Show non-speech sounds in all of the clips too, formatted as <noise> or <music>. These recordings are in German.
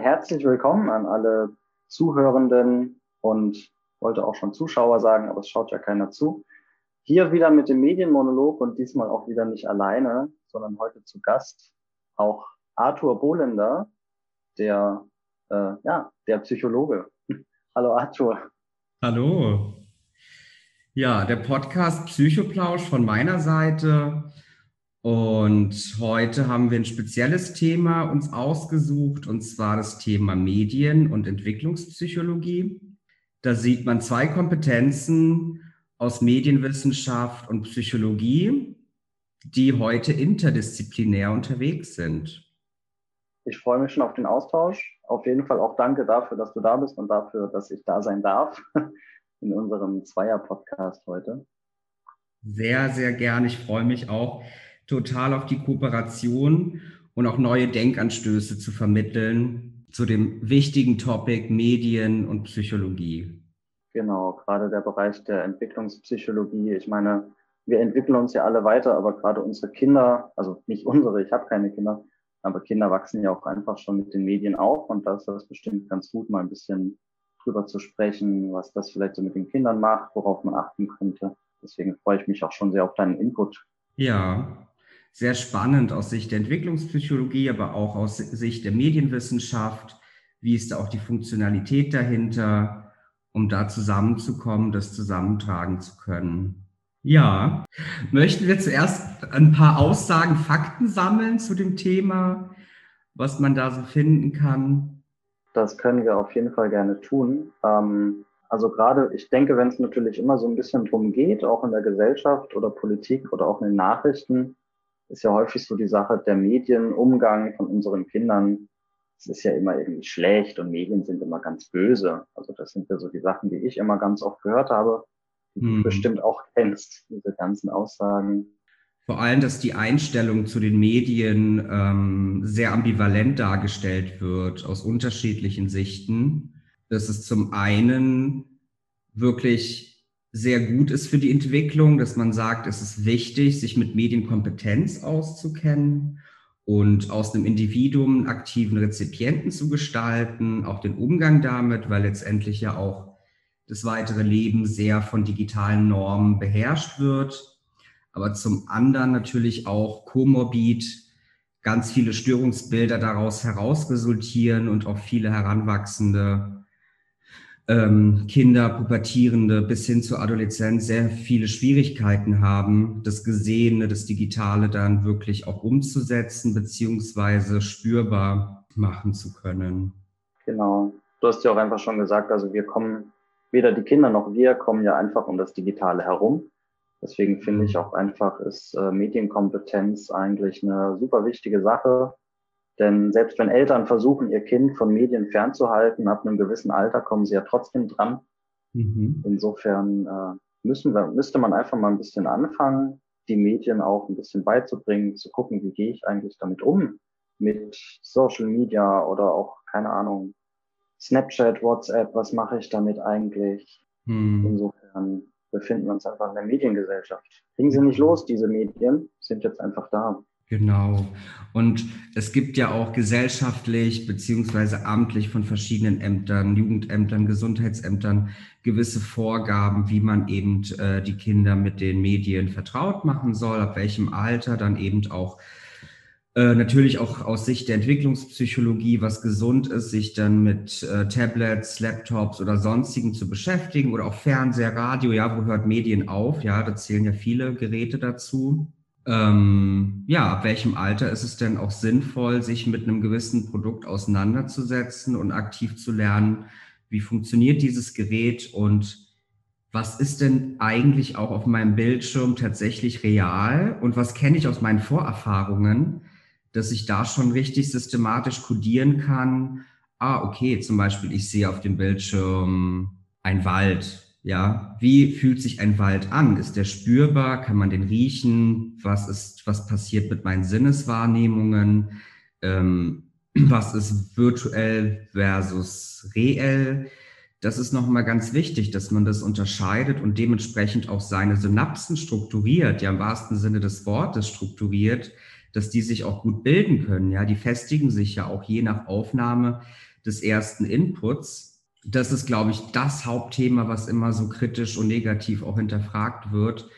Herzlich willkommen an alle Zuhörenden und wollte auch schon Zuschauer sagen, aber es schaut ja keiner zu. Hier wieder mit dem Medienmonolog und diesmal auch wieder nicht alleine, sondern heute zu Gast auch Arthur Bohlender, der, äh, ja, der Psychologe. <laughs> Hallo Arthur. Hallo. Ja, der Podcast Psychoplausch von meiner Seite. Und heute haben wir ein spezielles Thema uns ausgesucht, und zwar das Thema Medien- und Entwicklungspsychologie. Da sieht man zwei Kompetenzen aus Medienwissenschaft und Psychologie, die heute interdisziplinär unterwegs sind. Ich freue mich schon auf den Austausch. Auf jeden Fall auch danke dafür, dass du da bist und dafür, dass ich da sein darf <laughs> in unserem Zweier-Podcast heute. Sehr, sehr gerne. Ich freue mich auch total auf die Kooperation und auch neue Denkanstöße zu vermitteln zu dem wichtigen Topic Medien und Psychologie. Genau, gerade der Bereich der Entwicklungspsychologie. Ich meine, wir entwickeln uns ja alle weiter, aber gerade unsere Kinder, also nicht unsere, ich habe keine Kinder, aber Kinder wachsen ja auch einfach schon mit den Medien auf und da ist das bestimmt ganz gut, mal ein bisschen drüber zu sprechen, was das vielleicht so mit den Kindern macht, worauf man achten könnte. Deswegen freue ich mich auch schon sehr auf deinen Input. Ja, sehr spannend aus Sicht der Entwicklungspsychologie, aber auch aus Sicht der Medienwissenschaft. Wie ist da auch die Funktionalität dahinter, um da zusammenzukommen, das zusammentragen zu können? Ja, möchten wir zuerst ein paar Aussagen, Fakten sammeln zu dem Thema, was man da so finden kann? Das können wir auf jeden Fall gerne tun. Ähm, also gerade, ich denke, wenn es natürlich immer so ein bisschen drum geht, auch in der Gesellschaft oder Politik oder auch in den Nachrichten, ist ja häufig so die Sache der Medienumgang von unseren Kindern. Es ist ja immer irgendwie schlecht und Medien sind immer ganz böse. Also das sind ja so die Sachen, die ich immer ganz oft gehört habe, die hm. du bestimmt auch kennst, diese ganzen Aussagen. Vor allem, dass die Einstellung zu den Medien ähm, sehr ambivalent dargestellt wird aus unterschiedlichen Sichten. Das ist zum einen wirklich sehr gut ist für die Entwicklung, dass man sagt, es ist wichtig, sich mit Medienkompetenz auszukennen und aus einem Individuum einen aktiven Rezipienten zu gestalten, auch den Umgang damit, weil letztendlich ja auch das weitere Leben sehr von digitalen Normen beherrscht wird. Aber zum anderen natürlich auch komorbid ganz viele Störungsbilder daraus heraus resultieren und auch viele Heranwachsende ähm, Kinder, Pubertierende bis hin zur Adoleszenz sehr viele Schwierigkeiten haben, das Gesehene, das Digitale dann wirklich auch umzusetzen beziehungsweise spürbar machen zu können. Genau. Du hast ja auch einfach schon gesagt, also wir kommen, weder die Kinder noch wir kommen ja einfach um das Digitale herum. Deswegen finde ich mhm. auch einfach, ist äh, Medienkompetenz eigentlich eine super wichtige Sache, denn selbst wenn Eltern versuchen, ihr Kind von Medien fernzuhalten, ab einem gewissen Alter kommen sie ja trotzdem dran. Mhm. Insofern äh, müssen wir, müsste man einfach mal ein bisschen anfangen, die Medien auch ein bisschen beizubringen, zu gucken, wie gehe ich eigentlich damit um, mit Social Media oder auch, keine Ahnung, Snapchat, WhatsApp, was mache ich damit eigentlich? Mhm. Insofern befinden wir uns einfach in der Mediengesellschaft. Kriegen sie nicht los, diese Medien, sind jetzt einfach da. Genau. Und es gibt ja auch gesellschaftlich beziehungsweise amtlich von verschiedenen Ämtern, Jugendämtern, Gesundheitsämtern gewisse Vorgaben, wie man eben äh, die Kinder mit den Medien vertraut machen soll, ab welchem Alter dann eben auch äh, natürlich auch aus Sicht der Entwicklungspsychologie, was gesund ist, sich dann mit äh, Tablets, Laptops oder sonstigen zu beschäftigen oder auch Fernseher, Radio, ja, wo hört Medien auf? Ja, da zählen ja viele Geräte dazu ähm, ja, ab welchem Alter ist es denn auch sinnvoll, sich mit einem gewissen Produkt auseinanderzusetzen und aktiv zu lernen, wie funktioniert dieses Gerät und was ist denn eigentlich auch auf meinem Bildschirm tatsächlich real? Und was kenne ich aus meinen Vorerfahrungen, dass ich da schon richtig systematisch kodieren kann. Ah, okay, zum Beispiel, ich sehe auf dem Bildschirm ein Wald ja, wie fühlt sich ein Wald an? Ist der spürbar? Kann man den riechen? Was ist, was passiert mit meinen Sinneswahrnehmungen? Ähm, <clears throat> was ist virtuell versus reell? Das ist nochmal ganz wichtig, dass man das unterscheidet und dementsprechend auch seine Synapsen strukturiert, ja im wahrsten Sinne des Wortes strukturiert, dass die sich auch gut bilden können. Ja, die festigen sich ja auch je nach Aufnahme des ersten Inputs. Das ist, glaube ich, das Hauptthema, was immer so kritisch und negativ auch hinterfragt wird,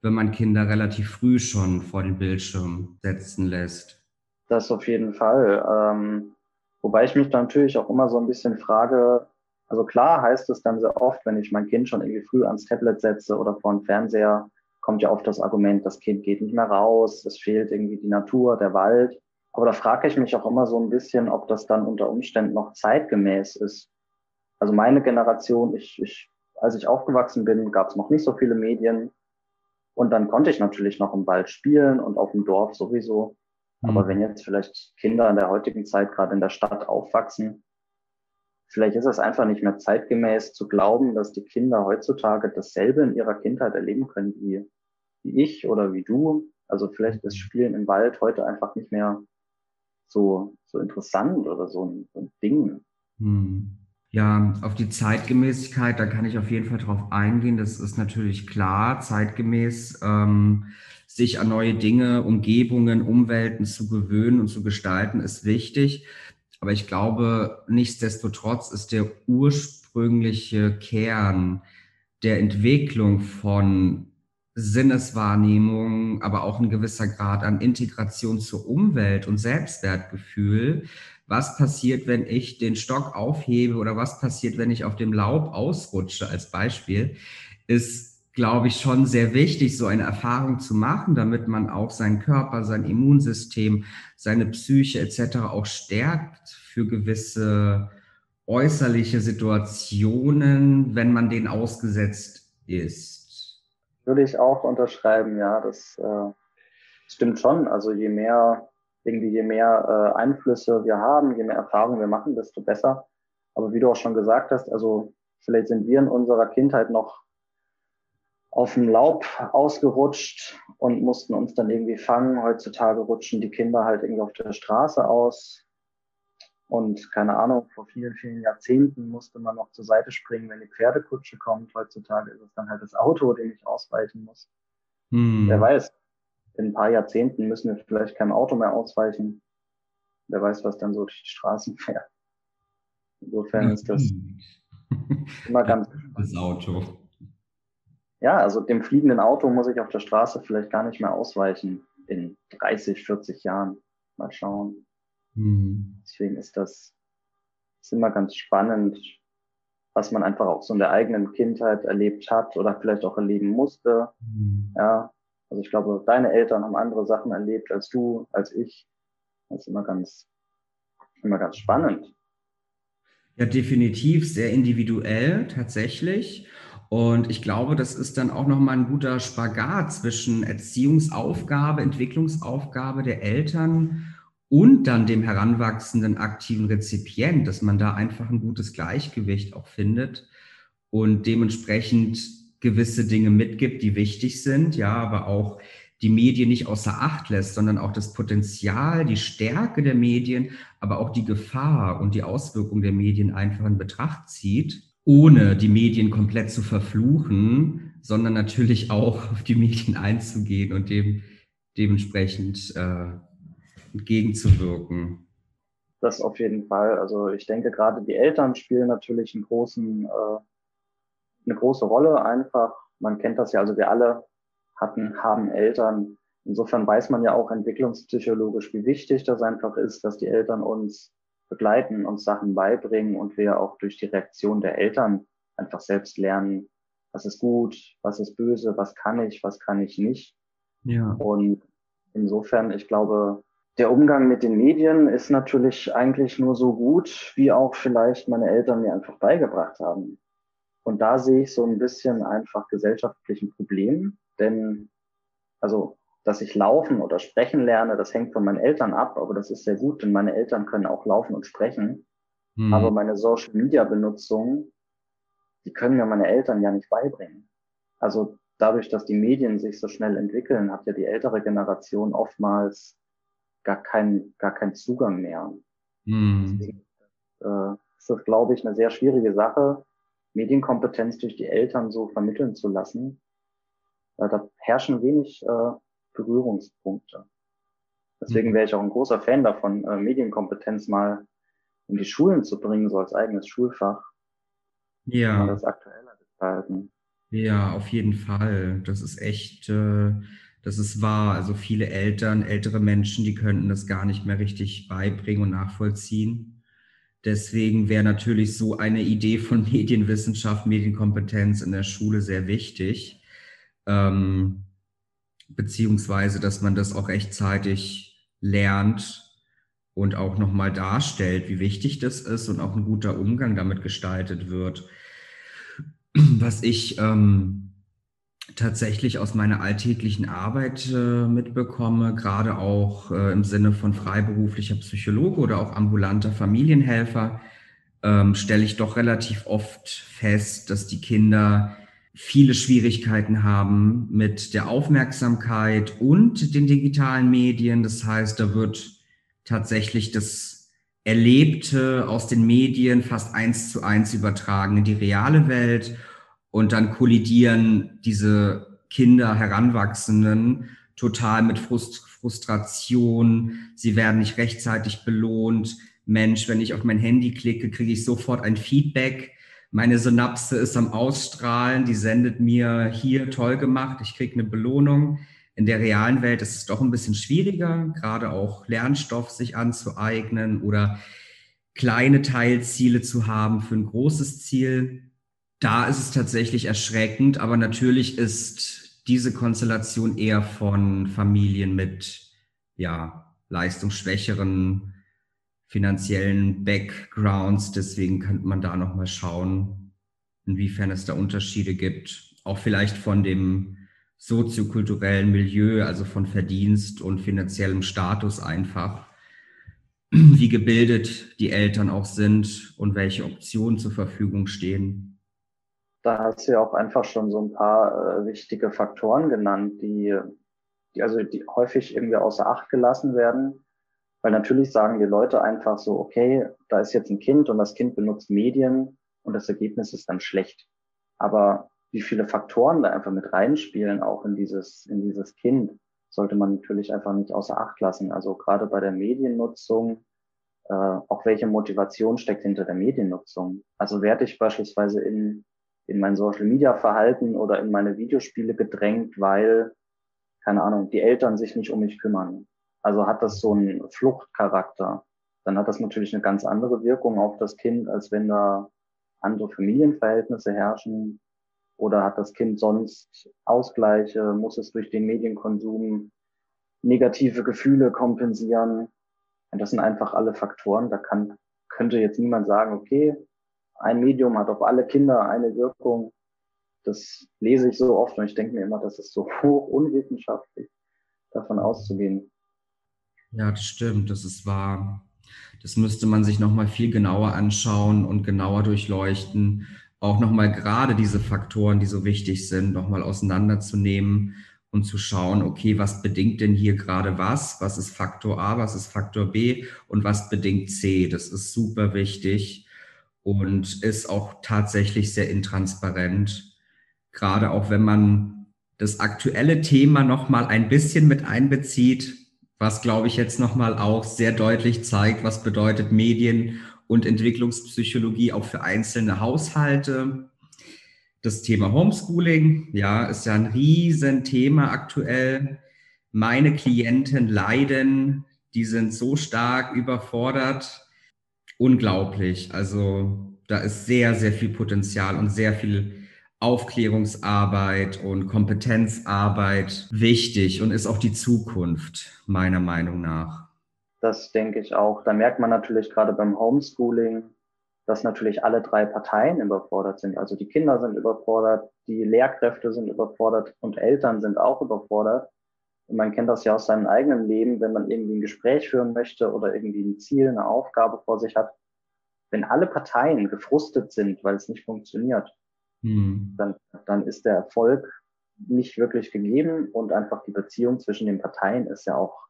wenn man Kinder relativ früh schon vor den Bildschirm setzen lässt. Das auf jeden Fall. Ähm, wobei ich mich natürlich auch immer so ein bisschen frage, also klar heißt es dann sehr oft, wenn ich mein Kind schon irgendwie früh ans Tablet setze oder vor den Fernseher, kommt ja oft das Argument, das Kind geht nicht mehr raus, es fehlt irgendwie die Natur, der Wald. Aber da frage ich mich auch immer so ein bisschen, ob das dann unter Umständen noch zeitgemäß ist. Also meine Generation, ich, ich, als ich aufgewachsen bin, gab es noch nicht so viele Medien. Und dann konnte ich natürlich noch im Wald spielen und auf dem Dorf sowieso. Mhm. Aber wenn jetzt vielleicht Kinder in der heutigen Zeit gerade in der Stadt aufwachsen, vielleicht ist es einfach nicht mehr zeitgemäß zu glauben, dass die Kinder heutzutage dasselbe in ihrer Kindheit erleben können wie wie ich oder wie du. Also vielleicht ist Spielen im Wald heute einfach nicht mehr so, so interessant oder so ein, so ein Ding. Hm. Ja, auf die Zeitgemäßigkeit, da kann ich auf jeden Fall drauf eingehen. Das ist natürlich klar, zeitgemäß ähm, sich an neue Dinge, Umgebungen, Umwelten zu gewöhnen und zu gestalten, ist wichtig. Aber ich glaube, nichtsdestotrotz ist der ursprüngliche Kern der Entwicklung von Sinneswahrnehmung, aber auch ein gewisser Grad an Integration zur Umwelt und Selbstwertgefühl. Was passiert, wenn ich den Stock aufhebe oder was passiert, wenn ich auf dem Laub ausrutsche als Beispiel, ist, glaube ich, schon sehr wichtig, so eine Erfahrung zu machen, damit man auch seinen Körper, sein Immunsystem, seine Psyche etc. auch stärkt für gewisse äußerliche Situationen, wenn man denen ausgesetzt ist. Würde ich auch unterschreiben, ja. Das äh, stimmt schon. Also je mehr, irgendwie je mehr äh, Einflüsse wir haben, je mehr Erfahrung wir machen, desto besser. Aber wie du auch schon gesagt hast, also vielleicht sind wir in unserer Kindheit noch auf dem Laub ausgerutscht und mussten uns dann irgendwie fangen. Heutzutage rutschen die Kinder halt irgendwie auf der Straße aus. Und keine Ahnung, vor vielen, vielen Jahrzehnten musste man noch zur Seite springen, wenn die Pferdekutsche kommt. Heutzutage ist es dann halt das Auto, dem ich ausweichen muss. Hm. Wer weiß, in ein paar Jahrzehnten müssen wir vielleicht keinem Auto mehr ausweichen. Wer weiß, was dann so durch die Straßen fährt. Insofern ist das immer ganz. <laughs> Das Auto. Ja, also dem fliegenden Auto muss ich auf der Straße vielleicht gar nicht mehr ausweichen in 30, 40 Jahren. Mal schauen. Mhm. Deswegen ist das ist immer ganz spannend, was man einfach auch so in der eigenen Kindheit erlebt hat oder vielleicht auch erleben musste. Mhm. Ja, also ich glaube, deine Eltern haben andere Sachen erlebt als du, als ich. Das ist immer ganz, immer ganz spannend. Ja, definitiv sehr individuell tatsächlich. Und ich glaube, das ist dann auch nochmal ein guter Spagat zwischen Erziehungsaufgabe, Entwicklungsaufgabe der Eltern und dann dem heranwachsenden aktiven Rezipient, dass man da einfach ein gutes Gleichgewicht auch findet und dementsprechend gewisse Dinge mitgibt, die wichtig sind, ja, aber auch die Medien nicht außer Acht lässt, sondern auch das Potenzial, die Stärke der Medien, aber auch die Gefahr und die Auswirkung der Medien einfach in Betracht zieht, ohne die Medien komplett zu verfluchen, sondern natürlich auch auf die Medien einzugehen und dem dementsprechend äh, entgegenzuwirken. Das auf jeden Fall. Also ich denke, gerade die Eltern spielen natürlich einen großen, äh, eine große Rolle einfach. Man kennt das ja, also wir alle hatten, haben Eltern. Insofern weiß man ja auch entwicklungspsychologisch, wie wichtig das einfach ist, dass die Eltern uns begleiten, uns Sachen beibringen und wir auch durch die Reaktion der Eltern einfach selbst lernen, was ist gut, was ist böse, was kann ich, was kann ich nicht. Ja. Und insofern, ich glaube, der Umgang mit den Medien ist natürlich eigentlich nur so gut, wie auch vielleicht meine Eltern mir einfach beigebracht haben. Und da sehe ich so ein bisschen einfach gesellschaftlichen Problem, denn also, dass ich laufen oder sprechen lerne, das hängt von meinen Eltern ab, aber das ist sehr gut, denn meine Eltern können auch laufen und sprechen. Mhm. Aber meine Social Media Benutzung, die können mir meine Eltern ja nicht beibringen. Also dadurch, dass die Medien sich so schnell entwickeln, hat ja die ältere Generation oftmals gar keinen gar keinen Zugang mehr. Mhm. Deswegen äh, ist das, glaube ich, eine sehr schwierige Sache, Medienkompetenz durch die Eltern so vermitteln zu lassen. Äh, da herrschen wenig äh, Berührungspunkte. Deswegen mhm. wäre ich auch ein großer Fan davon, äh, Medienkompetenz mal in die Schulen zu bringen, so als eigenes Schulfach. Ja. Das aktueller gestalten. Ja, auf jeden Fall. Das ist echt, äh, das ist wahr. Also viele Eltern, ältere Menschen, die könnten das gar nicht mehr richtig beibringen und nachvollziehen. Deswegen wäre natürlich so eine Idee von <laughs> Medienwissenschaft, Medienkompetenz in der Schule sehr wichtig. Ähm, beziehungsweise, dass man das auch rechtzeitig lernt und auch nochmal darstellt, wie wichtig das ist und auch ein guter Umgang damit gestaltet wird. <clears throat> Was ich ähm, tatsächlich aus meiner alltäglichen Arbeit äh, mitbekomme, gerade auch äh, im Sinne von freiberuflicher Psychologe oder auch ambulanter Familienhelfer, ähm, stelle ich doch relativ oft fest, dass die Kinder viele Schwierigkeiten haben mit der Aufmerksamkeit und den digitalen Medien. Das heißt, da wird tatsächlich das Erlebte aus den Medien fast eins zu eins übertragen in die reale Welt und dann kollidieren diese Kinder, Heranwachsenden total mit Frust Frustration. Sie werden nicht rechtzeitig belohnt. Mensch, wenn ich auf mein Handy klicke, kriege ich sofort ein Feedback. Meine Synapse ist am Ausstrahlen, die sendet mir hier toll gemacht, ich kriege eine Belohnung. In der realen Welt ist es doch ein bisschen schwieriger, gerade auch Lernstoff sich anzueignen oder kleine Teilziele zu haben für ein großes Ziel da ist es tatsächlich erschreckend, aber natürlich ist diese Konstellation eher von Familien mit ja, leistungsschwächeren finanziellen Backgrounds. Deswegen könnte man da nochmal schauen, inwiefern es da Unterschiede gibt. Auch vielleicht von dem soziokulturellen Milieu, also von Verdienst und finanziellem Status einfach, wie gebildet die Eltern auch sind und welche Optionen zur Verfügung stehen da hast du ja auch einfach schon so ein paar äh, wichtige Faktoren genannt, die, die also die häufig irgendwie außer Acht gelassen werden. Weil natürlich sagen die Leute einfach so, okay, da ist jetzt ein Kind und das Kind benutzt Medien und das Ergebnis ist dann schlecht. Aber wie viele Faktoren da einfach mit reinspielen, auch in dieses, in dieses Kind, sollte man natürlich einfach nicht außer Acht lassen. Also gerade bei der Mediennutzung, äh, auch welche Motivation steckt hinter der Mediennutzung. Also werde ich beispielsweise in in mein Social Media Verhalten oder in meine Videospiele gedrängt, weil, keine Ahnung, die Eltern sich nicht um mich kümmern. Also hat das so einen Fluchtcharakter. Dann hat das natürlich eine ganz andere Wirkung auf das Kind, als wenn da andere Familienverhältnisse herrschen. Oder hat das Kind sonst Ausgleiche, muss es durch den Medienkonsum negative Gefühle kompensieren. Und das sind einfach alle Faktoren. Da kann, könnte jetzt niemand sagen, okay, ein Medium hat auf alle Kinder eine Wirkung. Das lese ich so oft und ich denke mir immer, das ist so <laughs> hoch unwissenschaftlich, davon auszugehen. Ja, das stimmt, das ist wahr. Das müsste man sich nochmal viel genauer anschauen und genauer durchleuchten. Auch nochmal gerade diese Faktoren, die so wichtig sind, nochmal auseinanderzunehmen und zu schauen, okay, was bedingt denn hier gerade was? Was ist Faktor A, was ist Faktor B und was bedingt C? Das ist super wichtig und ist auch tatsächlich sehr intransparent. Gerade auch wenn man das aktuelle Thema noch mal ein bisschen mit einbezieht, was glaube ich jetzt noch mal auch sehr deutlich zeigt, was bedeutet Medien und Entwicklungspsychologie auch für einzelne Haushalte. Das Thema Homeschooling, ja, ist ja ein Riesenthema aktuell. Meine Klienten leiden, die sind so stark überfordert, unglaublich. Also da ist sehr, sehr viel Potenzial und sehr viel Aufklärungsarbeit und Kompetenzarbeit wichtig und ist auch die Zukunft, meiner Meinung nach. Das denke ich auch. Da merkt man natürlich gerade beim Homeschooling, dass natürlich alle drei Parteien überfordert sind. Also die Kinder sind überfordert, die Lehrkräfte sind überfordert und Eltern sind auch überfordert. Und man kennt das ja aus seinem eigenen Leben, wenn man irgendwie ein Gespräch führen möchte oder irgendwie ein Ziel, eine Aufgabe vor sich hat. Wenn alle Parteien gefrustet sind, weil es nicht funktioniert, mhm. dann, dann ist der Erfolg nicht wirklich gegeben und einfach die Beziehung zwischen den Parteien ist ja auch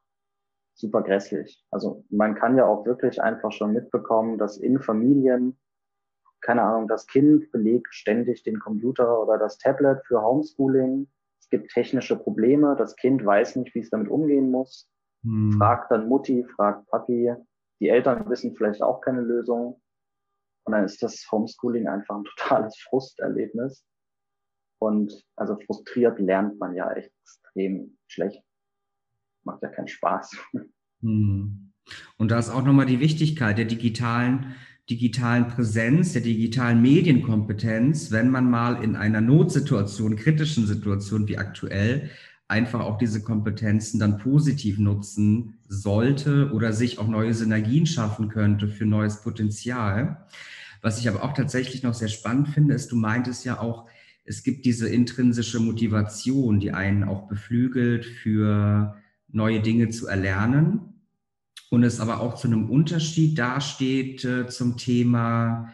super grässlich. Also man kann ja auch wirklich einfach schon mitbekommen, dass in Familien, keine Ahnung, das Kind belegt ständig den Computer oder das Tablet für Homeschooling es gibt technische Probleme, das Kind weiß nicht, wie es damit umgehen muss. Hm. Fragt dann Mutti, fragt Papi. Die Eltern wissen vielleicht auch keine Lösung. Und dann ist das Homeschooling einfach ein totales <laughs> Frusterlebnis. Und also frustriert lernt man ja echt extrem schlecht. Macht ja keinen Spaß. <laughs> Hm. Und da ist auch nochmal die Wichtigkeit der digitalen, digitalen Präsenz, der digitalen Medienkompetenz, wenn man mal in einer Notsituation, kritischen Situation wie aktuell, einfach auch diese Kompetenzen dann positiv nutzen sollte oder sich auch neue Synergien schaffen könnte für neues Potenzial. Was ich aber auch tatsächlich noch sehr spannend finde, ist, du meintest ja auch, es gibt diese intrinsische Motivation, die einen auch beflügelt, für neue Dinge zu erlernen und es aber auch zu einem Unterschied dasteht äh, zum Thema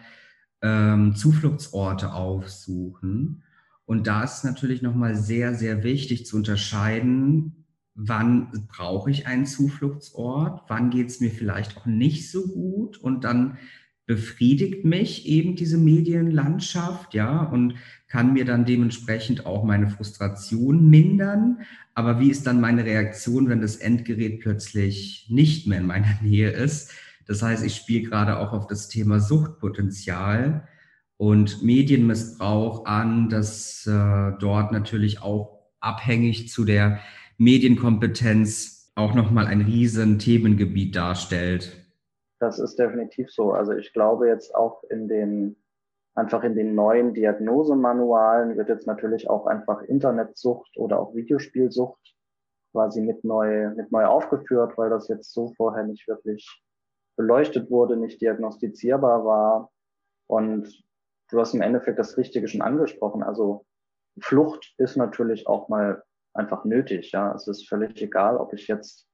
ähm, Zufluchtsorte aufsuchen. Und da ist natürlich nochmal sehr, sehr wichtig zu unterscheiden, wann brauche ich einen Zufluchtsort, wann geht es mir vielleicht auch nicht so gut und dann befriedigt mich eben diese Medienlandschaft, ja, und kann mir dann dementsprechend auch meine Frustration mindern. Aber wie ist dann meine Reaktion, wenn das Endgerät plötzlich nicht mehr in meiner <laughs> Nähe ist? Das heißt, ich spiele gerade auch auf das Thema Suchtpotenzial und Medienmissbrauch an, das äh, dort natürlich auch abhängig zu der Medienkompetenz auch nochmal ein riesen Themengebiet darstellt. Das ist definitiv so. Also ich glaube jetzt auch in den, einfach in den neuen Diagnosemanualen wird jetzt natürlich auch einfach Internetsucht oder auch Videospielsucht quasi mit neu, mit neu aufgeführt, weil das jetzt so vorher nicht wirklich beleuchtet wurde, nicht diagnostizierbar war. Und du hast im Endeffekt das Richtige schon angesprochen. Also Flucht ist natürlich auch mal einfach nötig. Ja, es ist völlig egal, ob ich jetzt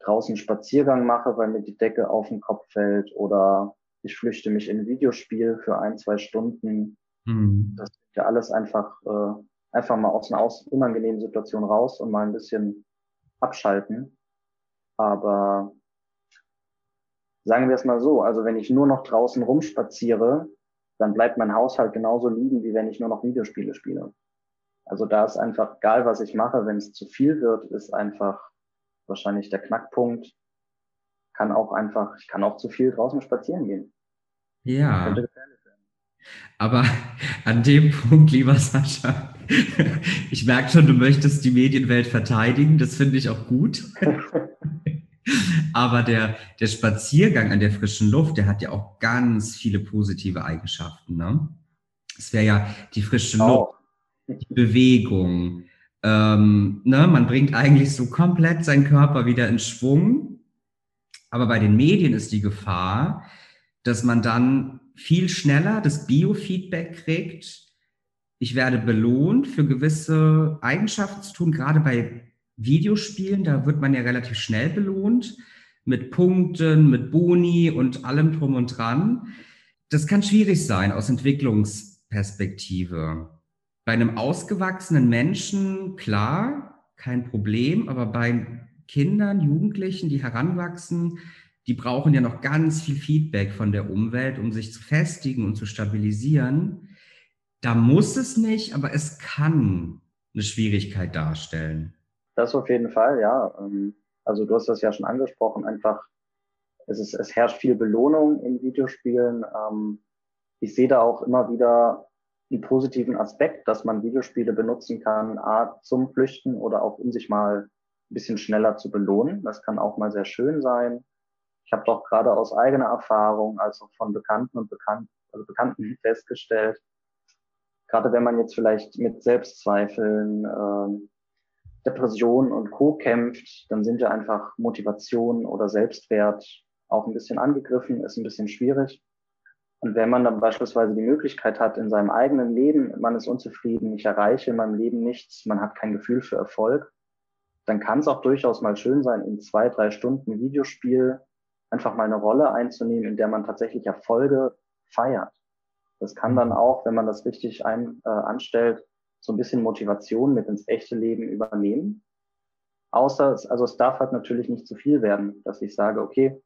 draußen Spaziergang mache, weil mir die Decke auf den Kopf fällt oder ich flüchte mich in ein Videospiel für ein, zwei Stunden. Mhm. Das ist ja alles einfach, äh, einfach mal aus einer aus unangenehmen Situation raus und mal ein bisschen abschalten. Aber sagen wir es mal so, also wenn ich nur noch draußen rumspaziere, dann bleibt mein Haushalt genauso liegen, wie wenn ich nur noch Videospiele spiele. Also da ist einfach, egal was ich mache, wenn es zu viel wird, ist einfach wahrscheinlich der Knackpunkt. Kann auch einfach, ich kann auch zu viel draußen spazieren gehen. Ja. Aber <laughs> an dem Punkt, lieber Sascha, <laughs> ich merke schon, du möchtest die Medienwelt verteidigen. Das finde ich auch gut. <laughs> Aber der, der Spaziergang an der frischen Luft, der hat ja auch ganz viele positive Eigenschaften. Ne? Es wäre ja die frische Luft, die Bewegung, ähm, ne, man bringt eigentlich so komplett seinen Körper wieder in Schwung. Aber bei den Medien ist die Gefahr, dass man dann viel schneller das Biofeedback kriegt. Ich werde belohnt für gewisse Eigenschaften zu tun, gerade bei Videospielen, da wird man ja relativ schnell belohnt mit Punkten, mit Boni und allem drum und dran. Das kann schwierig sein aus Entwicklungsperspektive. Bei einem ausgewachsenen Menschen, klar, kein Problem, aber bei Kindern, Jugendlichen, die heranwachsen, die brauchen ja noch ganz viel Feedback von der Umwelt, um sich zu festigen und zu stabilisieren. Da muss es nicht, aber es kann eine Schwierigkeit darstellen. Das auf jeden Fall, ja. Ähm, also du hast das ja schon angesprochen, einfach, es, ist, es herrscht viel Belohnung in Videospielen. Ähm, ich sehe da auch immer wieder einen positiven Aspekt, dass man Videospiele benutzen kann, A, zum Flüchten oder auch um sich mal ein bisschen schneller zu belohnen. Das kann auch mal sehr schön sein. Ich habe doch gerade aus eigener Erfahrung, also von Bekannten und Bekannten, also Bekannten festgestellt, gerade wenn man jetzt vielleicht mit Selbstzweifeln, äh, Depressionen und Co. kämpft, dann sind ja einfach Motivation oder Selbstwert auch ein bisschen angegriffen, ist ein bisschen schwierig. Und wenn man dann beispielsweise die Möglichkeit hat, in seinem eigenen Leben, man ist unzufrieden, ich erreiche in meinem Leben nichts, man hat kein Gefühl für Erfolg, dann kann es auch durchaus mal schön sein, in zwei, drei Stunden Videospiel einfach mal eine Rolle einzunehmen, in der man tatsächlich Erfolge feiert. Das kann dann auch, wenn man das richtig ein, äh, anstellt, so ein bisschen Motivation mit ins echte Leben übernehmen. Außer, also es darf halt natürlich nicht zu viel werden, dass ich sage, okay,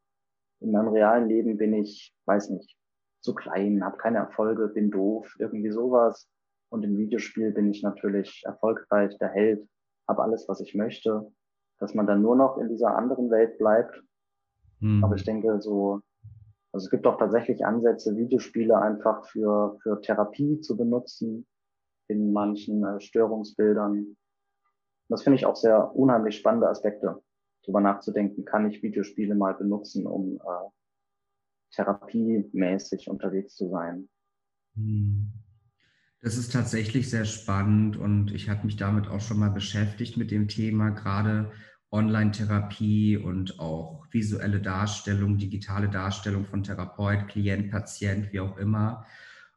in meinem realen Leben bin ich, weiß nicht, zu klein, habe keine Erfolge, bin doof, irgendwie sowas. Und im Videospiel bin ich natürlich erfolgreich, der Held, habe alles, was ich möchte. dass man dann nur noch in dieser anderen Welt bleibt. Mhm. Aber ich denke, so, also es gibt auch tatsächlich Ansätze, Videospiele einfach für, für Therapie zu benutzen in manchen äh, Störungsbildern. Das finde ich auch sehr unheimlich spannende Aspekte, darüber nachzudenken, kann ich Videospiele mal benutzen, um äh, therapiemäßig unterwegs zu sein. Hm. Das ist tatsächlich sehr spannend und ich habe mich damit auch schon mal beschäftigt mit dem Thema, gerade Online-Therapie und auch visuelle Darstellung, digitale Darstellung von Therapeut, Klient, Patient, wie auch immer,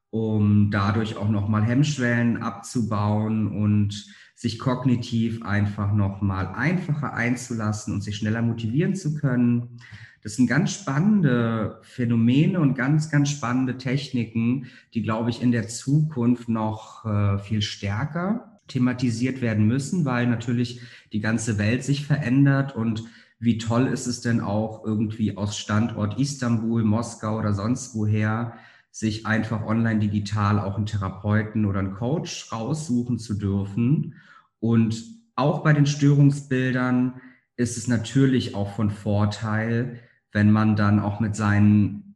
um dadurch auch nochmal Hemmschwellen abzubauen und sich kognitiv einfach nochmal einfacher einzulassen und sich schneller motivieren zu können. Das sind ganz spannende Phänomene und ganz, ganz spannende Techniken, die, glaube ich, in der Zukunft noch äh, viel stärker thematisiert werden müssen, weil natürlich die ganze Welt sich verändert und wie toll ist es denn auch irgendwie aus Standort Istanbul, Moskau oder sonst woher, sich einfach online digital auch einen Therapeuten oder einen Coach raussuchen zu dürfen. Und auch bei den Störungsbildern ist es natürlich auch von Vorteil, wenn man dann auch mit seinen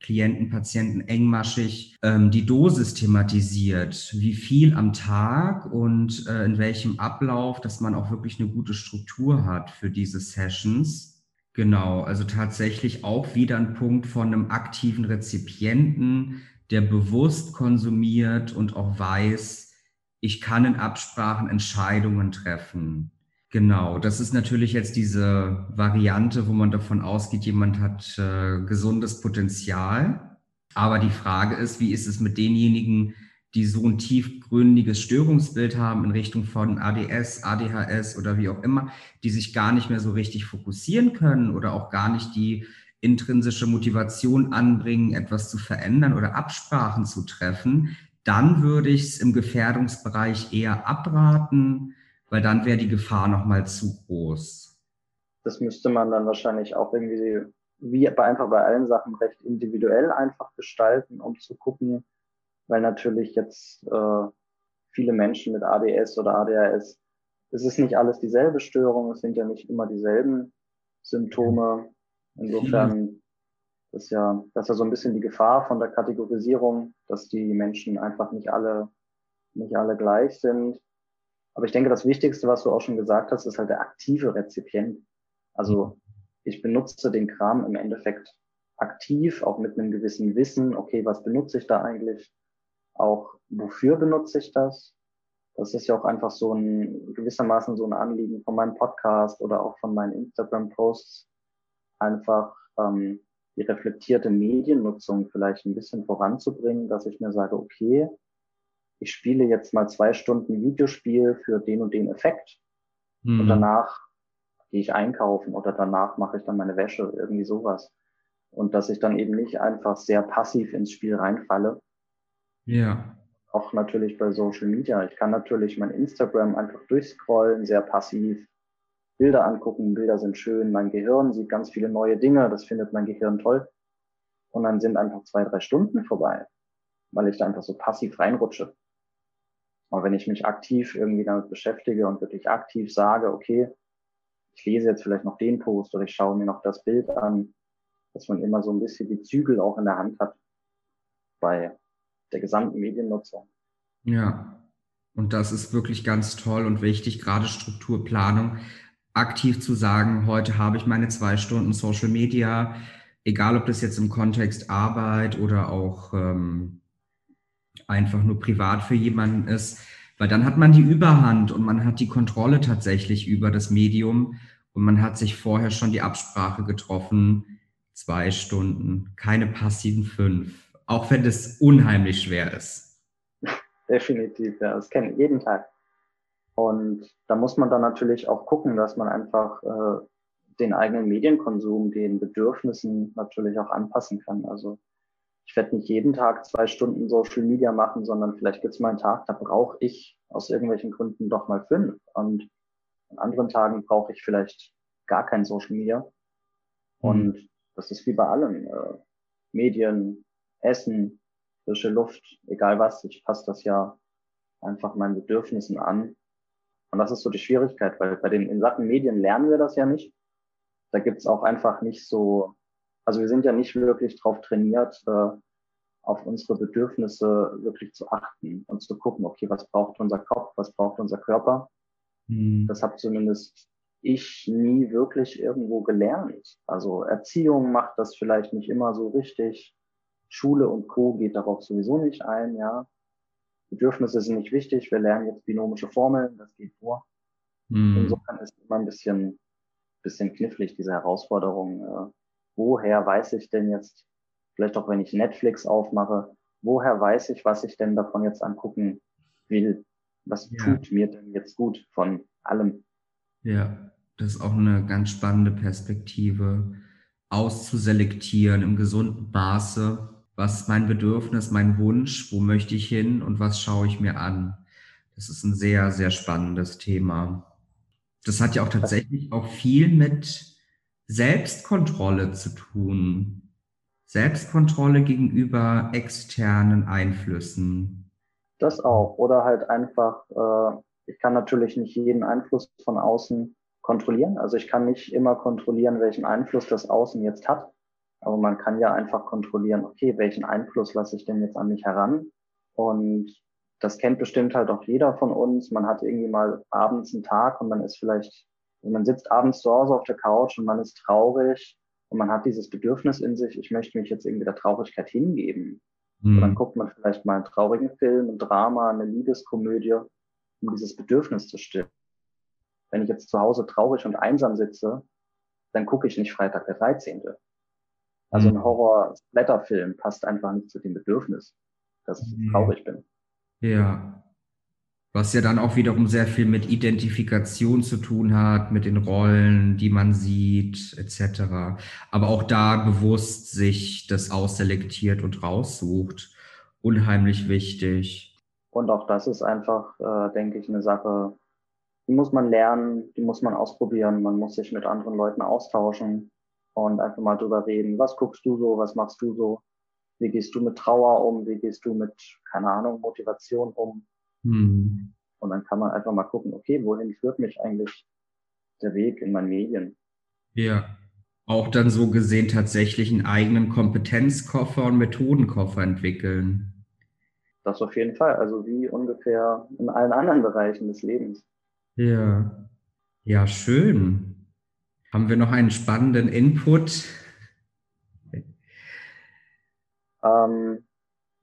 Klienten, Patienten engmaschig ähm, die Dosis thematisiert, wie viel am Tag und äh, in welchem Ablauf, dass man auch wirklich eine gute Struktur hat für diese Sessions. Genau, also tatsächlich auch wieder ein Punkt von einem aktiven Rezipienten, der bewusst konsumiert und auch weiß, ich kann in Absprachen Entscheidungen treffen. Genau, das ist natürlich jetzt diese Variante, wo man davon ausgeht, jemand hat äh, gesundes Potenzial. Aber die Frage ist, wie ist es mit denjenigen, die so ein tiefgründiges Störungsbild haben in Richtung von ADS, ADHS oder wie auch immer, die sich gar nicht mehr so richtig fokussieren können oder auch gar nicht die intrinsische Motivation anbringen, etwas zu verändern oder Absprachen zu treffen, dann würde ich es im Gefährdungsbereich eher abraten, weil dann wäre die Gefahr nochmal zu groß. Das müsste man dann wahrscheinlich auch irgendwie, wie bei, einfach bei allen Sachen, recht individuell einfach gestalten, um zu gucken, weil natürlich jetzt äh, viele Menschen mit ADS oder ADHS, es ist nicht alles dieselbe Störung, es sind ja nicht immer dieselben Symptome. Insofern ist ja, das ist ja so ein bisschen die Gefahr von der Kategorisierung, dass die Menschen einfach nicht alle, nicht alle gleich sind. Aber ich denke, das Wichtigste, was du auch schon gesagt hast, ist halt der aktive Rezipient. Also ich benutze den Kram im Endeffekt aktiv, auch mit einem gewissen Wissen, okay, was benutze ich da eigentlich? Auch wofür benutze ich das? Das ist ja auch einfach so ein gewissermaßen so ein Anliegen von meinem Podcast oder auch von meinen Instagram-Posts, einfach ähm, die reflektierte Mediennutzung vielleicht ein bisschen voranzubringen, dass ich mir sage, okay, ich spiele jetzt mal zwei Stunden Videospiel für den und den Effekt mhm. und danach gehe ich einkaufen oder danach mache ich dann meine Wäsche, irgendwie sowas. Und dass ich dann eben nicht einfach sehr passiv ins Spiel reinfalle. Ja. Auch natürlich bei Social Media. Ich kann natürlich mein Instagram einfach durchscrollen, sehr passiv. Bilder angucken, Bilder sind schön, mein Gehirn sieht ganz viele neue Dinge, das findet mein Gehirn toll. Und dann sind einfach zwei, drei Stunden vorbei, weil ich da einfach so passiv reinrutsche. Aber wenn ich mich aktiv irgendwie damit beschäftige und wirklich aktiv sage, okay, ich lese jetzt vielleicht noch den Post oder ich schaue mir noch das Bild an, dass man immer so ein bisschen die Zügel auch in der Hand hat bei der gesamten Mediennutzung. Ja, und das ist wirklich ganz toll und wichtig, gerade Strukturplanung, aktiv zu sagen, heute habe ich meine zwei Stunden Social Media, egal ob das jetzt im Kontext Arbeit oder auch ähm, einfach nur privat für jemanden ist, weil dann hat man die Überhand und man hat die Kontrolle tatsächlich über das Medium und man hat sich vorher schon die Absprache getroffen, zwei Stunden, keine passiven fünf, auch wenn das unheimlich schwer ist. Definitiv, ja, das kenne ich jeden Tag. Und da muss man dann natürlich auch gucken, dass man einfach äh, den eigenen Medienkonsum, den Bedürfnissen natürlich auch anpassen kann. Also ich werde nicht jeden Tag zwei Stunden Social Media machen, sondern vielleicht gibt es mal einen Tag, da brauche ich aus irgendwelchen Gründen doch mal fünf. Und an anderen Tagen brauche ich vielleicht gar kein Social Media. Und mhm. das ist wie bei allem. Äh, Medien, Essen, frische Luft, egal was, ich passe das ja einfach meinen Bedürfnissen an. Und das ist so die Schwierigkeit, weil bei den in Sachen Medien lernen wir das ja nicht. Da gibt's auch einfach nicht so, also wir sind ja nicht wirklich drauf trainiert, äh, auf unsere Bedürfnisse wirklich zu achten und zu gucken, okay, was braucht unser Kopf, was braucht unser Körper. Mhm. Das habe zumindest ich nie wirklich irgendwo gelernt. Also Erziehung macht das vielleicht nicht immer so richtig. Schule und Co. geht darauf sowieso nicht ein, ja. Bedürfnisse sind nicht wichtig. Wir lernen jetzt binomische Formeln, das geht vor. Mhm. Insofern ist immer ein bisschen, bisschen knifflig, diese Herausforderung. Woher weiß ich denn jetzt, vielleicht auch wenn ich Netflix aufmache, woher weiß ich, was ich denn davon jetzt angucken will? Was ja. tut mir denn jetzt gut von allem? Ja, das ist auch eine ganz spannende Perspektive, auszuselektieren im gesunden Maße, was ist mein Bedürfnis, mein Wunsch, wo möchte ich hin und was schaue ich mir an. Das ist ein sehr, sehr spannendes Thema. Das hat ja auch tatsächlich auch viel mit Selbstkontrolle zu tun. Selbstkontrolle gegenüber externen Einflüssen. Das auch. Oder halt einfach, äh, ich kann natürlich nicht jeden Einfluss von außen kontrollieren. Also ich kann nicht immer kontrollieren, welchen Einfluss das Außen jetzt hat. Aber man kann ja einfach kontrollieren, okay, welchen Einfluss lasse ich denn jetzt an mich heran? Und das kennt bestimmt halt auch jeder von uns. Man hat irgendwie mal abends einen Tag und man ist vielleicht, also man sitzt abends zu Hause auf der Couch und man ist traurig und man hat dieses Bedürfnis in sich, ich möchte mich jetzt irgendwie der Traurigkeit hingeben. Mhm. Und dann guckt man vielleicht mal einen traurigen Film, ein Drama, eine Liebeskomödie, um dieses Bedürfnis zu stillen. Wenn ich jetzt zu Hause traurig und einsam sitze, dann gucke ich nicht Freitag der 13. Also ein mhm. Horror-Splatter-Film passt einfach nicht zu dem Bedürfnis, dass ich mhm. traurig bin. Ja. Was ja dann auch wiederum sehr viel mit Identifikation zu tun hat, mit den Rollen, die man sieht, etc. Aber auch da bewusst sich das ausselektiert und raussucht. Unheimlich wichtig. Und auch das ist einfach, äh, denke ich, eine Sache, die muss man lernen, die muss man ausprobieren. Man muss sich mit anderen Leuten austauschen und einfach mal drüber reden. Was guckst du so? Was machst du so? Wie gehst du mit Trauer um? Wie gehst du mit, keine Ahnung, Motivation um? Mhm. Und dann kann man einfach mal gucken, okay, wohin führt mich eigentlich der Weg in meinen Medien? Ja, auch dann so gesehen tatsächlich einen eigenen Kompetenzkoffer und Methodenkoffer entwickeln. Das auf jeden Fall. Also wie ungefähr in allen anderen Bereichen des Lebens. Ja, ja, schön. Haben wir noch einen spannenden Input? Ähm,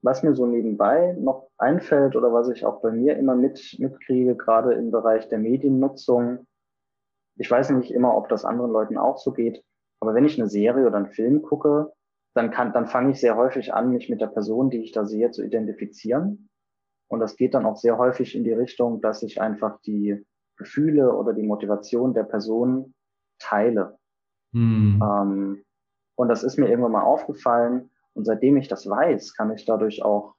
was mir so nebenbei noch einfällt oder was ich auch bei mir immer mit, mitkriege, gerade im Bereich der Mediennutzung, ich weiß nicht immer, ob das anderen Leuten auch so geht, aber wenn ich eine Serie oder einen Film gucke, dann kann, dann fange ich sehr häufig an, mich mit der Person, die ich da sehe, zu identifizieren. Und das geht dann auch sehr häufig in die Richtung, dass ich einfach die Gefühle oder die Motivation der Person teile. Hm. Ähm, und das ist mir irgendwann mal aufgefallen. Und seitdem ich das weiß, kann ich dadurch auch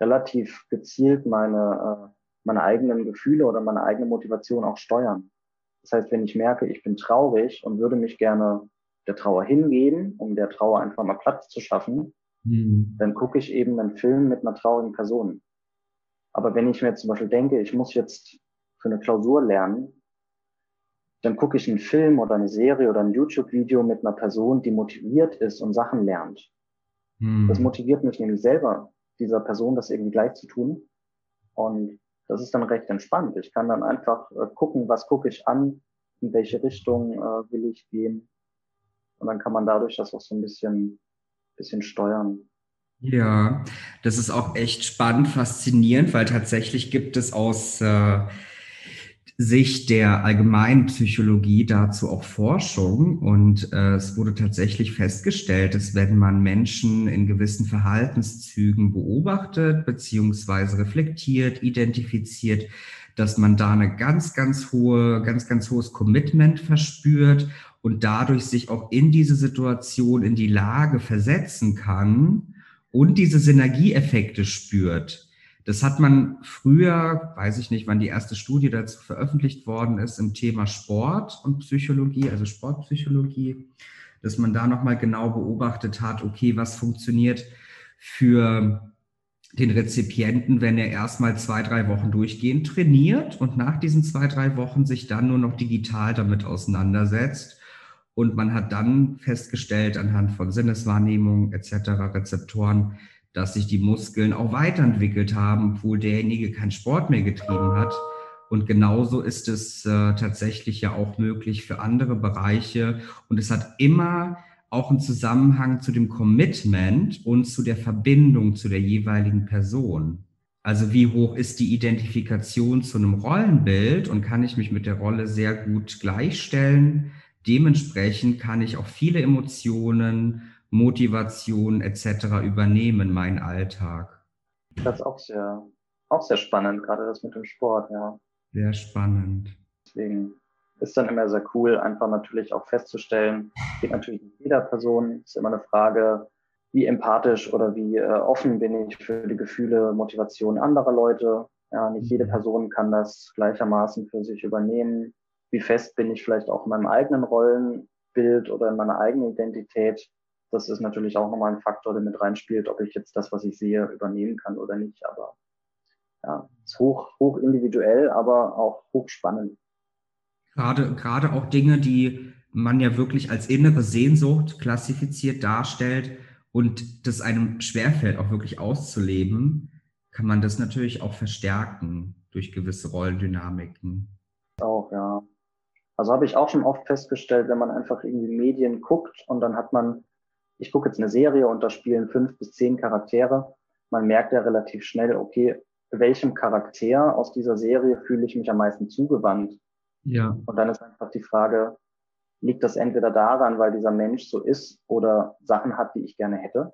relativ gezielt meine, äh, meine eigenen Gefühle oder meine eigene Motivation auch steuern. Das heißt, wenn ich merke, ich bin traurig und würde mich gerne der Trauer hingeben, um der Trauer einfach mal Platz zu schaffen, hm. dann gucke ich eben einen Film mit einer traurigen Person. Aber wenn ich mir zum Beispiel denke, ich muss jetzt für eine Klausur lernen, dann gucke ich einen Film oder eine Serie oder ein YouTube-Video mit einer Person, die motiviert ist und Sachen lernt. Hm. Das motiviert mich nämlich selber, dieser Person das irgendwie gleich zu tun. Und das ist dann recht entspannt. Ich kann dann einfach äh, gucken, was gucke ich an, in welche Richtung äh, will ich gehen. Und dann kann man dadurch das auch so ein bisschen, bisschen steuern. Ja, das ist auch echt spannend, faszinierend, weil tatsächlich gibt es aus äh, Sicht der Allgemeinpsychologie dazu auch Forschung und äh, es wurde tatsächlich festgestellt, dass wenn man Menschen in gewissen Verhaltenszügen beobachtet beziehungsweise reflektiert, identifiziert, dass man da eine ganz, ganz hohe, ganz, ganz hohes Commitment verspürt und dadurch sich auch in diese Situation, in die Lage versetzen kann und diese Synergieeffekte spürt. Das hat man früher, weiß ich nicht, wann die erste Studie dazu veröffentlicht worden ist, im Thema Sport und Psychologie, also Sportpsychologie, dass man da nochmal genau beobachtet hat, okay, was funktioniert für den Rezipienten, wenn er erstmal zwei, drei Wochen durchgehend trainiert und nach diesen zwei, drei Wochen sich dann nur noch digital damit auseinandersetzt. Und man hat dann festgestellt anhand von Sinneswahrnehmung etc., Rezeptoren, dass sich die Muskeln auch weiterentwickelt haben, obwohl derjenige keinen Sport mehr getrieben hat. Und genauso ist es äh, tatsächlich ja auch möglich für andere Bereiche. Und es hat immer auch einen Zusammenhang zu dem Commitment und zu der Verbindung zu der jeweiligen Person. Also wie hoch ist die Identifikation zu einem Rollenbild und kann ich mich mit der Rolle sehr gut gleichstellen? Dementsprechend kann ich auch viele Emotionen, Motivationen etc. übernehmen in meinen Alltag. Das ist auch sehr, auch sehr spannend, gerade das mit dem Sport, ja. Sehr spannend. Deswegen ist dann immer sehr cool, einfach natürlich auch festzustellen, geht natürlich nicht jeder Person, ist immer eine Frage, wie empathisch oder wie äh, offen bin ich für die Gefühle, Motivation anderer Leute. Ja, nicht jede mhm. Person kann das gleichermaßen für sich übernehmen. Wie fest bin ich vielleicht auch in meinem eigenen Rollenbild oder in meiner eigenen Identität? Das ist natürlich auch nochmal ein Faktor, der mit reinspielt, ob ich jetzt das, was ich sehe, übernehmen kann oder nicht. Aber ja, ist hoch, hoch individuell, aber auch hoch spannend. Gerade, gerade auch Dinge, die man ja wirklich als innere Sehnsucht klassifiziert darstellt und das einem schwerfällt, auch wirklich auszuleben, kann man das natürlich auch verstärken durch gewisse Rollendynamiken. Auch, ja. Also habe ich auch schon oft festgestellt, wenn man einfach irgendwie Medien guckt und dann hat man, ich gucke jetzt eine Serie und da spielen fünf bis zehn Charaktere, man merkt ja relativ schnell, okay, welchem Charakter aus dieser Serie fühle ich mich am meisten zugewandt? Ja. Und dann ist einfach die Frage, liegt das entweder daran, weil dieser Mensch so ist oder Sachen hat, die ich gerne hätte?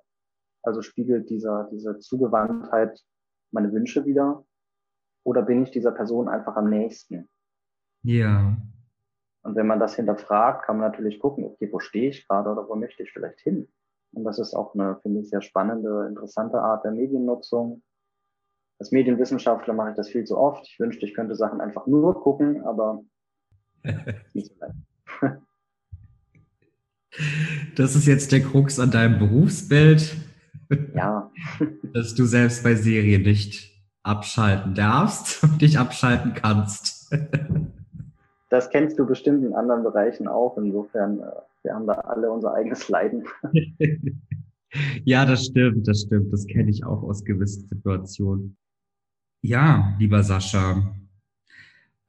Also spiegelt dieser, diese Zugewandtheit meine Wünsche wieder? Oder bin ich dieser Person einfach am nächsten? Ja. Und wenn man das hinterfragt, kann man natürlich gucken, okay, wo stehe ich gerade oder wo möchte ich vielleicht hin? Und das ist auch eine, finde ich, sehr spannende, interessante Art der Mediennutzung. Als Medienwissenschaftler mache ich das viel zu oft. Ich wünschte, ich könnte Sachen einfach nur gucken, aber <laughs> Das ist jetzt der Krux an deinem Berufsbild. Ja. <laughs> Dass du selbst bei Serien nicht abschalten darfst <laughs> und nicht abschalten kannst. Das kennst du bestimmt in anderen Bereichen auch. Insofern, äh, wir haben da alle unser eigenes Leiden. <laughs> Ja, das stimmt, das stimmt. Das kenne ich auch aus gewissen Situationen. Ja, lieber Sascha,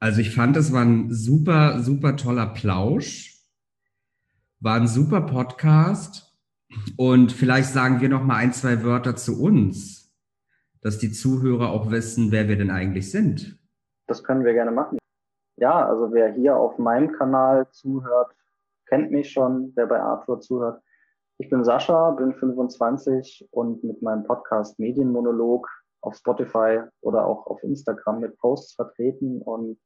also ich fand, es war ein super, super toller Plausch, war ein super Podcast und vielleicht sagen wir noch mal ein, zwei Wörter zu uns, dass die Zuhörer auch wissen, wer wir denn eigentlich sind. Das können wir gerne machen. Ja, also wer hier auf meinem Kanal zuhört, kennt mich schon, wer bei Arthur zuhört. Ich bin Sascha, bin 25 und mit meinem Podcast Medienmonolog auf Spotify oder auch auf Instagram mit Posts vertreten und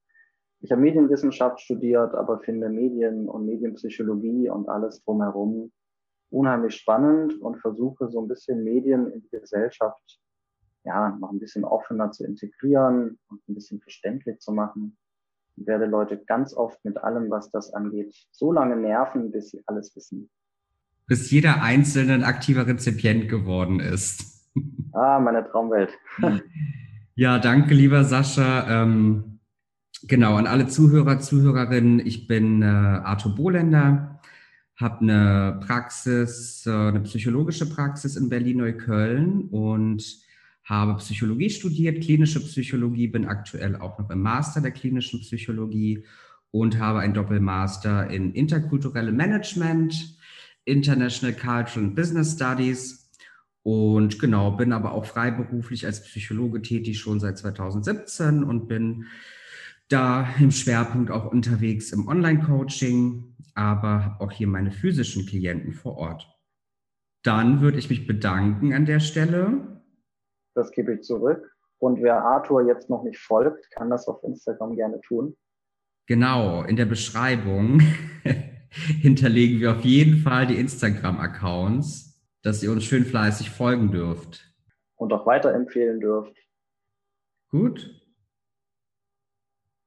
ich habe Medienwissenschaft studiert, aber finde Medien und Medienpsychologie und alles drumherum unheimlich spannend und versuche so ein bisschen Medien in die Gesellschaft ja, noch ein bisschen offener zu integrieren und ein bisschen verständlich zu machen. Werde Leute ganz oft mit allem, was das angeht, so lange nerven, bis sie alles wissen. Bis jeder Einzelne ein aktiver Rezipient geworden ist. Ah, meine Traumwelt. <laughs> ja, danke, lieber Sascha. Ähm Genau, an alle Zuhörer, Zuhörerinnen, ich bin äh, Arthur Bohländer, habe eine Praxis, äh, eine psychologische Praxis in Berlin-Neukölln und habe Psychologie studiert, klinische Psychologie, bin aktuell auch noch im Master der klinischen Psychologie und habe ein Doppelmaster in interkulturelle Management, International Cultural and Business Studies und genau, bin aber auch freiberuflich als Psychologe tätig schon seit 2017 und bin da im Schwerpunkt auch unterwegs im Online-Coaching, aber habe auch hier meine physischen Klienten vor Ort. Dann würde ich mich bedanken an der Stelle. Das gebe ich zurück. Und wer Arthur jetzt noch nicht folgt, kann das auf Instagram gerne tun. Genau, in der Beschreibung <laughs> hinterlegen wir auf jeden Fall die Instagram-Accounts, dass ihr uns schön fleißig folgen dürft. Und auch weiterempfehlen dürft. Gut,